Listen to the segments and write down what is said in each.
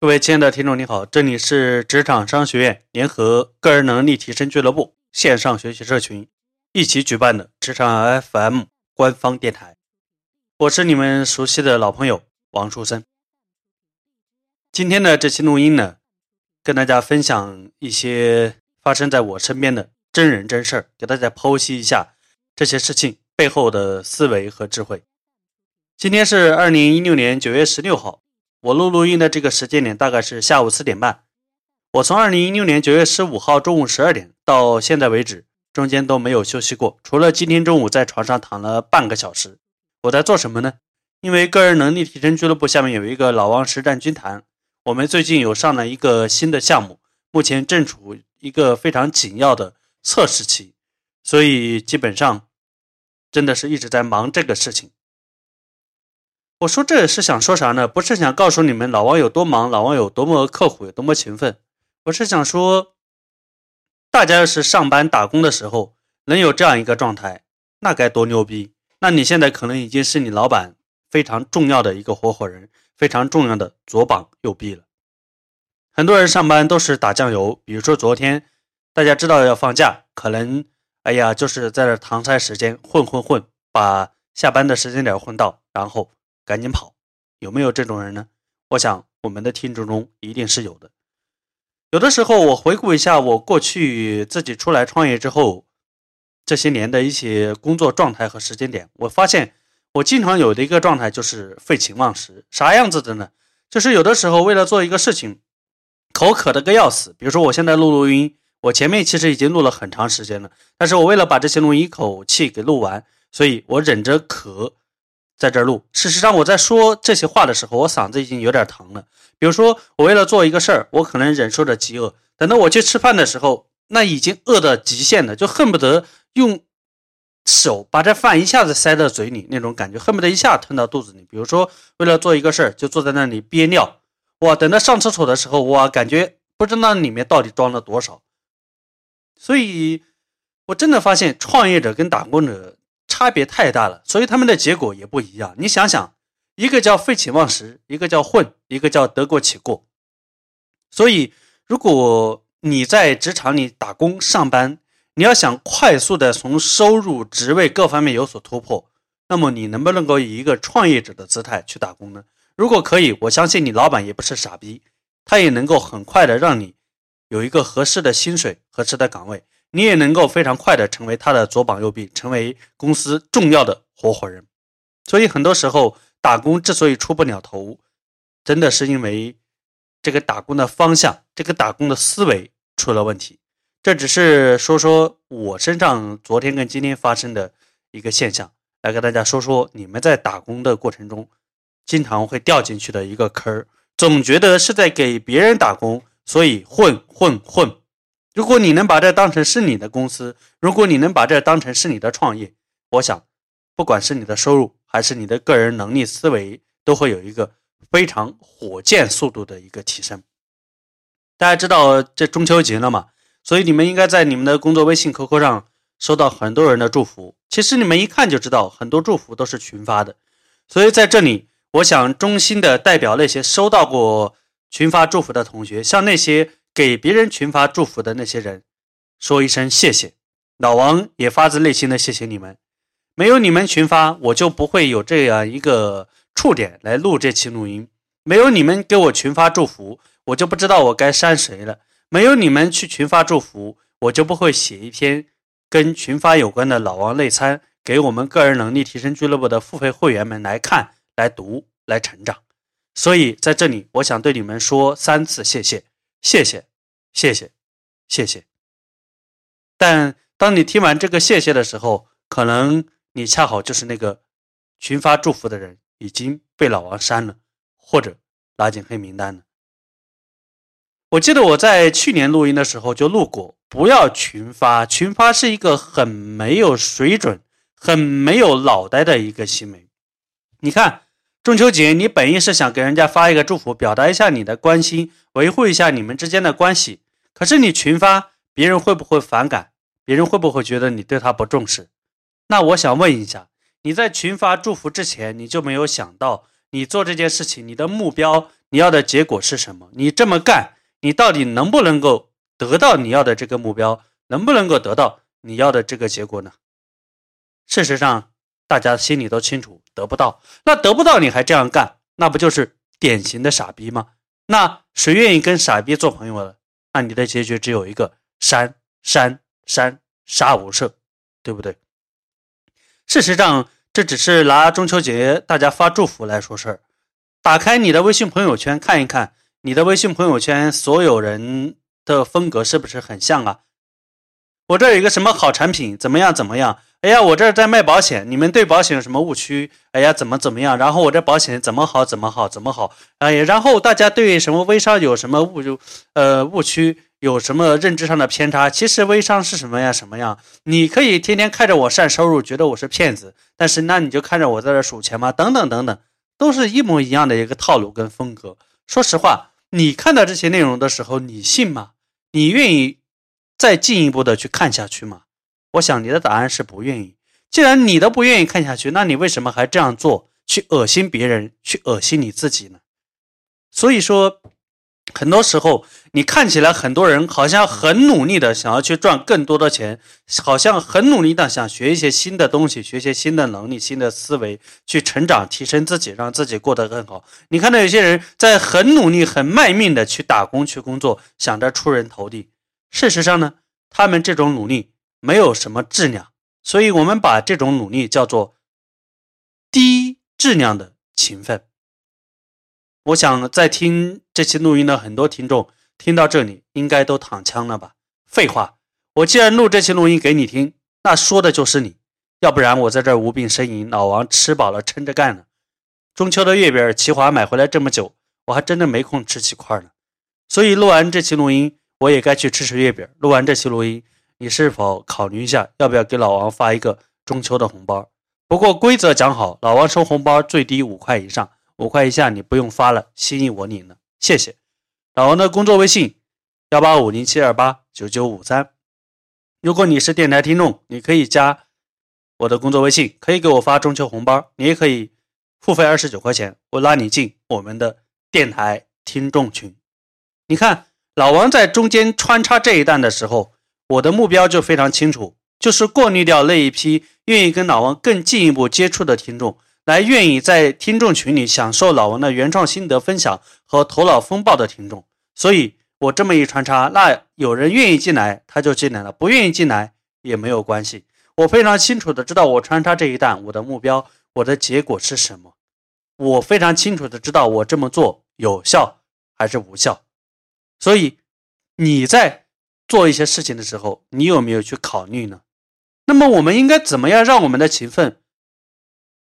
各位亲爱的听众，你好，这里是职场商学院联合个人能力提升俱乐部线上学习社群一起举办的职场 FM 官方电台，我是你们熟悉的老朋友王书生。今天的这期录音呢，跟大家分享一些发生在我身边的真人真事儿，给大家剖析一下这些事情背后的思维和智慧。今天是二零一六年九月十六号。我录录音的这个时间点大概是下午四点半。我从二零一六年九月十五号中午十二点到现在为止，中间都没有休息过，除了今天中午在床上躺了半个小时。我在做什么呢？因为个人能力提升俱乐部下面有一个老王实战军团，我们最近有上了一个新的项目，目前正处一个非常紧要的测试期，所以基本上真的是一直在忙这个事情。我说这是想说啥呢？不是想告诉你们老王有多忙，老王有多么刻苦，有多么勤奋。我是想说，大家要是上班打工的时候能有这样一个状态，那该多牛逼！那你现在可能已经是你老板非常重要的一个合伙人，非常重要的左膀右臂了。很多人上班都是打酱油，比如说昨天大家知道要放假，可能哎呀就是在这搪塞时间，混混混，把下班的时间点混到，然后。赶紧跑，有没有这种人呢？我想我们的听众中一定是有的。有的时候我回顾一下我过去自己出来创业之后这些年的一些工作状态和时间点，我发现我经常有的一个状态就是废寝忘食。啥样子的呢？就是有的时候为了做一个事情，口渴的个要死。比如说我现在录录音，我前面其实已经录了很长时间了，但是我为了把这些录音一口气给录完，所以我忍着渴。在这录。事实上，我在说这些话的时候，我嗓子已经有点疼了。比如说，我为了做一个事儿，我可能忍受着饥饿。等到我去吃饭的时候，那已经饿到极限了，就恨不得用手把这饭一下子塞到嘴里，那种感觉，恨不得一下吞到肚子里。比如说，为了做一个事儿，就坐在那里憋尿。哇，等到上厕所的时候，哇，感觉不知道里面到底装了多少。所以，我真的发现，创业者跟打工者。差别太大了，所以他们的结果也不一样。你想想，一个叫废寝忘食，一个叫混，一个叫得过且过。所以，如果你在职场里打工上班，你要想快速的从收入、职位各方面有所突破，那么你能不能够以一个创业者的姿态去打工呢？如果可以，我相信你老板也不是傻逼，他也能够很快的让你有一个合适的薪水、合适的岗位。你也能够非常快的成为他的左膀右臂，成为公司重要的合伙人。所以很多时候打工之所以出不了头，真的是因为这个打工的方向、这个打工的思维出了问题。这只是说说我身上昨天跟今天发生的一个现象，来跟大家说说你们在打工的过程中经常会掉进去的一个坑儿，总觉得是在给别人打工，所以混混混。如果你能把这当成是你的公司，如果你能把这当成是你的创业，我想，不管是你的收入还是你的个人能力思维，都会有一个非常火箭速度的一个提升。大家知道这中秋节了嘛？所以你们应该在你们的工作微信、QQ 上收到很多人的祝福。其实你们一看就知道，很多祝福都是群发的。所以在这里，我想衷心的代表那些收到过群发祝福的同学，向那些。给别人群发祝福的那些人，说一声谢谢。老王也发自内心的谢谢你们，没有你们群发，我就不会有这样一个触点来录这期录音。没有你们给我群发祝福，我就不知道我该删谁了。没有你们去群发祝福，我就不会写一篇跟群发有关的老王内参，给我们个人能力提升俱乐部的付费会员们来看、来读、来成长。所以在这里，我想对你们说三次谢谢，谢谢。谢谢，谢谢。但当你听完这个谢谢的时候，可能你恰好就是那个群发祝福的人，已经被老王删了，或者拉进黑名单了。我记得我在去年录音的时候就录过，不要群发，群发是一个很没有水准、很没有脑袋的一个行为。你看。中秋节，你本意是想给人家发一个祝福，表达一下你的关心，维护一下你们之间的关系。可是你群发，别人会不会反感？别人会不会觉得你对他不重视？那我想问一下，你在群发祝福之前，你就没有想到，你做这件事情，你的目标，你要的结果是什么？你这么干，你到底能不能够得到你要的这个目标？能不能够得到你要的这个结果呢？事实上，大家心里都清楚，得不到。那得不到你还这样干，那不就是典型的傻逼吗？那谁愿意跟傻逼做朋友呢？那你的结局只有一个：删删删，杀无赦，对不对？事实上，这只是拿中秋节大家发祝福来说事儿。打开你的微信朋友圈看一看，你的微信朋友圈所有人的风格是不是很像啊？我这有一个什么好产品，怎么样怎么样？哎呀，我这在卖保险，你们对保险有什么误区？哎呀，怎么怎么样？然后我这保险怎么好怎么好怎么好？哎呀，然后大家对什么微商有什么误呃误区？有什么认知上的偏差？其实微商是什么呀？什么样？你可以天天看着我晒收入，觉得我是骗子，但是那你就看着我在这数钱吗？等等等等，都是一模一样的一个套路跟风格。说实话，你看到这些内容的时候，你信吗？你愿意再进一步的去看下去吗？我想你的答案是不愿意。既然你都不愿意看下去，那你为什么还这样做，去恶心别人，去恶心你自己呢？所以说。很多时候，你看起来很多人好像很努力的想要去赚更多的钱，好像很努力的想学一些新的东西，学一些新的能力、新的思维，去成长、提升自己，让自己过得更好。你看到有些人在很努力、很卖命的去打工、去工作，想着出人头地。事实上呢，他们这种努力没有什么质量，所以我们把这种努力叫做低质量的勤奋。我想在听这期录音的很多听众听到这里，应该都躺枪了吧？废话，我既然录这期录音给你听，那说的就是你。要不然我在这无病呻吟，老王吃饱了撑着干呢。中秋的月饼，齐华买回来这么久，我还真的没空吃几块呢。所以录完这期录音，我也该去吃吃月饼。录完这期录音，你是否考虑一下，要不要给老王发一个中秋的红包？不过规则讲好，老王收红包最低五块以上。五块以下你不用发了，心意我领了，谢谢。老王的工作微信：幺八五零七二八九九五三。如果你是电台听众，你可以加我的工作微信，可以给我发中秋红包。你也可以付费二十九块钱，我拉你进我们的电台听众群。你看，老王在中间穿插这一段的时候，我的目标就非常清楚，就是过滤掉那一批愿意跟老王更进一步接触的听众。来愿意在听众群里享受老王的原创心得分享和头脑风暴的听众，所以我这么一穿插，那有人愿意进来他就进来了，不愿意进来也没有关系。我非常清楚的知道我穿插这一段我的目标，我的结果是什么。我非常清楚的知道我这么做有效还是无效。所以你在做一些事情的时候，你有没有去考虑呢？那么我们应该怎么样让我们的勤奋？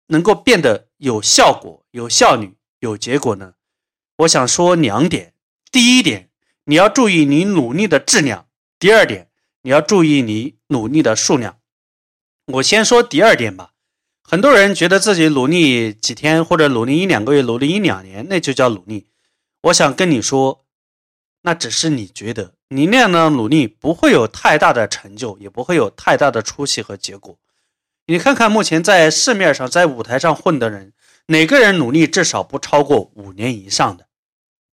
能够变得有效果、有效率、有结果呢？我想说两点：第一点，你要注意你努力的质量；第二点，你要注意你努力的数量。我先说第二点吧。很多人觉得自己努力几天，或者努力一两个月、努力一两年，那就叫努力。我想跟你说，那只是你觉得，你那样的努力不会有太大的成就，也不会有太大的出息和结果。你看看目前在市面上在舞台上混的人，哪个人努力至少不超过五年以上的？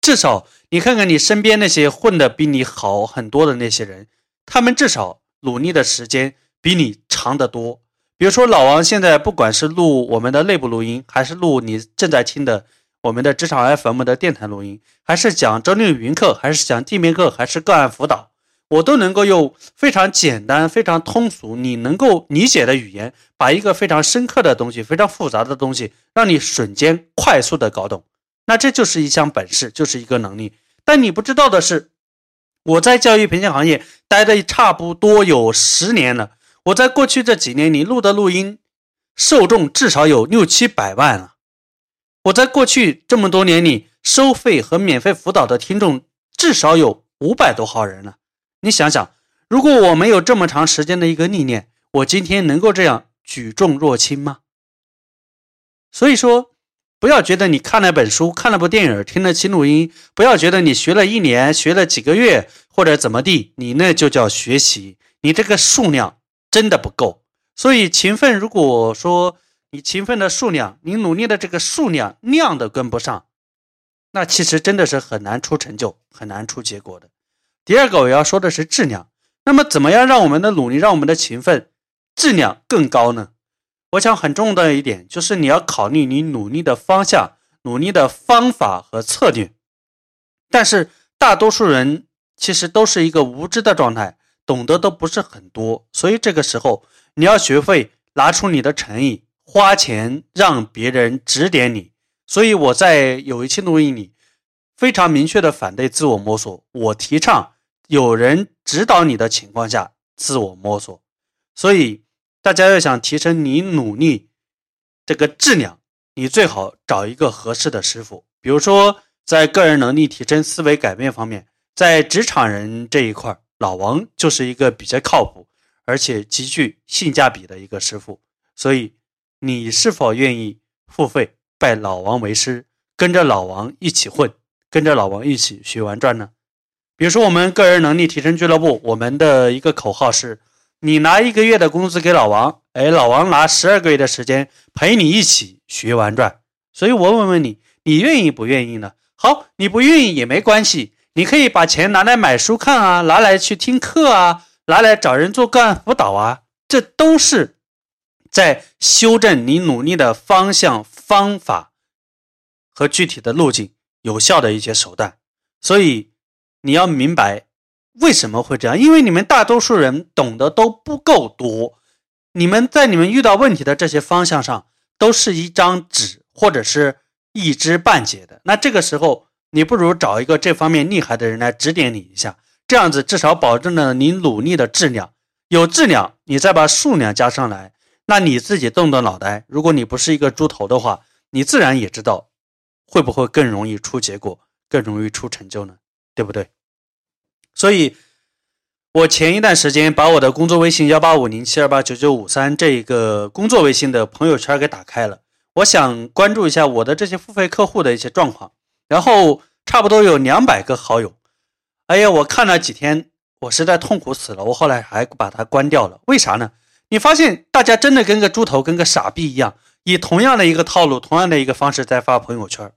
至少你看看你身边那些混的比你好很多的那些人，他们至少努力的时间比你长得多。比如说老王现在不管是录我们的内部录音，还是录你正在听的我们的职场 FM 的电台录音，还是讲周六语音课，还是讲地面课，还是个案辅导。我都能够用非常简单、非常通俗、你能够理解的语言，把一个非常深刻的东西、非常复杂的东西，让你瞬间快速的搞懂。那这就是一项本事，就是一个能力。但你不知道的是，我在教育培训行业待的差不多有十年了。我在过去这几年里录的录音，受众至少有六七百万了。我在过去这么多年里，收费和免费辅导的听众至少有五百多号人了。你想想，如果我没有这么长时间的一个历练，我今天能够这样举重若轻吗？所以说，不要觉得你看了本书、看了部电影、听了期录音，不要觉得你学了一年、学了几个月或者怎么地，你那就叫学习，你这个数量真的不够。所以勤奋，如果说你勤奋的数量，你努力的这个数量量都跟不上，那其实真的是很难出成就，很难出结果的。第二个我要说的是质量。那么，怎么样让我们的努力，让我们的勤奋质量更高呢？我想很重要的一点就是你要考虑你努力的方向、努力的方法和策略。但是大多数人其实都是一个无知的状态，懂得都不是很多。所以这个时候你要学会拿出你的诚意，花钱让别人指点你。所以我在有一期录音里非常明确的反对自我摸索，我提倡。有人指导你的情况下，自我摸索。所以，大家要想提升你努力这个质量，你最好找一个合适的师傅。比如说，在个人能力提升、思维改变方面，在职场人这一块，老王就是一个比较靠谱，而且极具性价比的一个师傅。所以，你是否愿意付费拜老王为师，跟着老王一起混，跟着老王一起学玩转呢？比如说，我们个人能力提升俱乐部，我们的一个口号是：你拿一个月的工资给老王，哎，老王拿十二个月的时间陪你一起学玩转。所以我问问你，你愿意不愿意呢？好，你不愿意也没关系，你可以把钱拿来买书看啊，拿来去听课啊，拿来找人做个案辅导啊，这都是在修正你努力的方向、方法和具体的路径，有效的一些手段。所以。你要明白为什么会这样，因为你们大多数人懂得都不够多。你们在你们遇到问题的这些方向上，都是一张纸或者是一知半解的。那这个时候，你不如找一个这方面厉害的人来指点你一下，这样子至少保证了你努力的质量。有质量，你再把数量加上来，那你自己动动脑袋。如果你不是一个猪头的话，你自然也知道会不会更容易出结果，更容易出成就呢？对不对？所以，我前一段时间把我的工作微信幺八五零七二八九九五三这一个工作微信的朋友圈给打开了，我想关注一下我的这些付费客户的一些状况。然后差不多有两百个好友，哎呀，我看了几天，我实在痛苦死了。我后来还把它关掉了，为啥呢？你发现大家真的跟个猪头、跟个傻逼一样，以同样的一个套路、同样的一个方式在发朋友圈，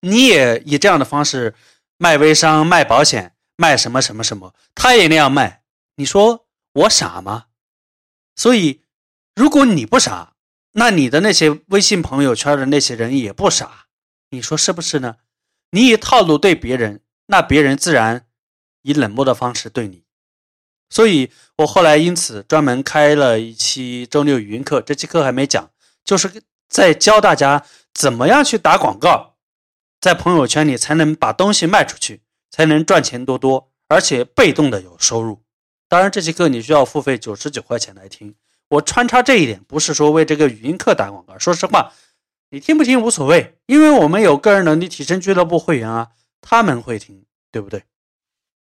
你也以这样的方式。卖微商、卖保险、卖什么什么什么，他也那样卖。你说我傻吗？所以，如果你不傻，那你的那些微信朋友圈的那些人也不傻。你说是不是呢？你以套路对别人，那别人自然以冷漠的方式对你。所以我后来因此专门开了一期周六语音课，这期课还没讲，就是在教大家怎么样去打广告。在朋友圈里才能把东西卖出去，才能赚钱多多，而且被动的有收入。当然，这节课你需要付费九十九块钱来听。我穿插这一点，不是说为这个语音课打广告。说实话，你听不听无所谓，因为我们有个人能力提升俱乐部会员啊，他们会听，对不对？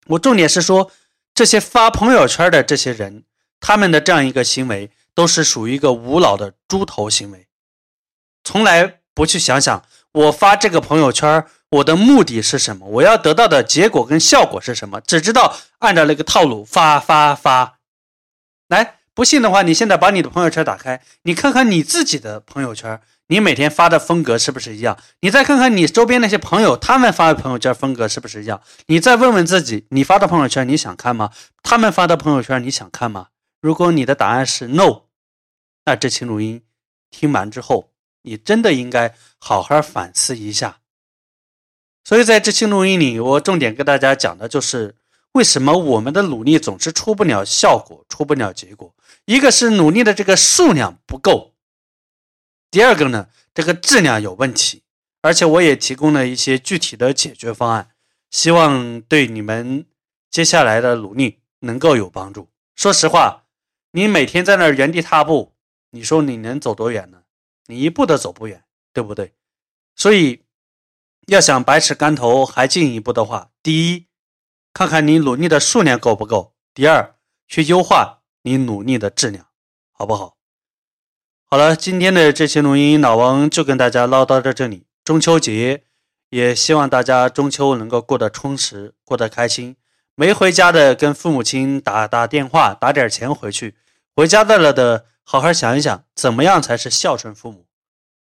我重点是说，这些发朋友圈的这些人，他们的这样一个行为，都是属于一个无脑的猪头行为，从来不去想想。我发这个朋友圈，我的目的是什么？我要得到的结果跟效果是什么？只知道按照那个套路发发发。来，不信的话，你现在把你的朋友圈打开，你看看你自己的朋友圈，你每天发的风格是不是一样？你再看看你周边那些朋友，他们发的朋友圈风格是不是一样？你再问问自己，你发的朋友圈你想看吗？他们发的朋友圈你想看吗？如果你的答案是 no，那这期录音听完之后。你真的应该好好反思一下。所以在这期录音里，我重点跟大家讲的就是为什么我们的努力总是出不了效果、出不了结果。一个是努力的这个数量不够，第二个呢，这个质量有问题。而且我也提供了一些具体的解决方案，希望对你们接下来的努力能够有帮助。说实话，你每天在那儿原地踏步，你说你能走多远呢？你一步都走不远，对不对？所以要想百尺竿头还进一步的话，第一，看看你努力的数量够不够；第二，去优化你努力的质量，好不好？好了，今天的这期录音，老王就跟大家唠叨到这里。中秋节，也希望大家中秋能够过得充实，过得开心。没回家的，跟父母亲打打电话，打点钱回去；回家的了的。好好想一想，怎么样才是孝顺父母？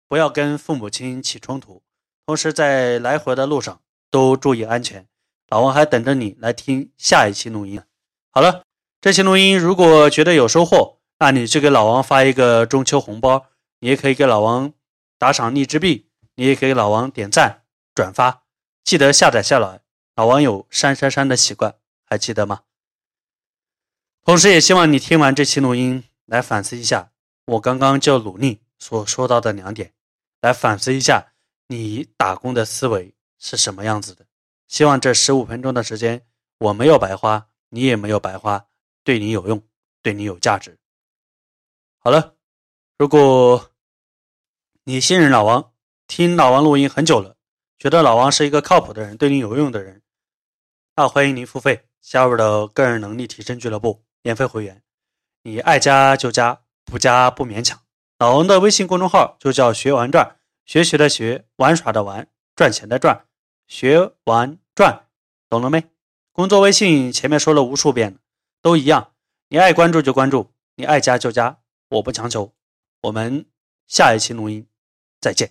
不要跟父母亲起冲突。同时在来回的路上都注意安全。老王还等着你来听下一期录音。好了，这期录音如果觉得有收获，那你就给老王发一个中秋红包，你也可以给老王打赏荔枝币，你也可以给老王点赞转发，记得下载下来。老王有删删删的习惯，还记得吗？同时也希望你听完这期录音来反思一下我刚刚就努力所说到的两点，来反思一下你打工的思维是什么样子的。希望这十五分钟的时间我没有白花，你也没有白花，对你有用，对你有价值。好了，如果你信任老王，听老王录音很久了，觉得老王是一个靠谱的人，对你有用的人，那欢迎您付费加入到个人能力提升俱乐部。免费会员，你爱加就加，不加不勉强。老王的微信公众号就叫“学玩转”，学习的学，玩耍的玩，赚钱的赚，学完赚，懂了没？工作微信前面说了无数遍了，都一样。你爱关注就关注，你爱加就加，我不强求。我们下一期录音再见。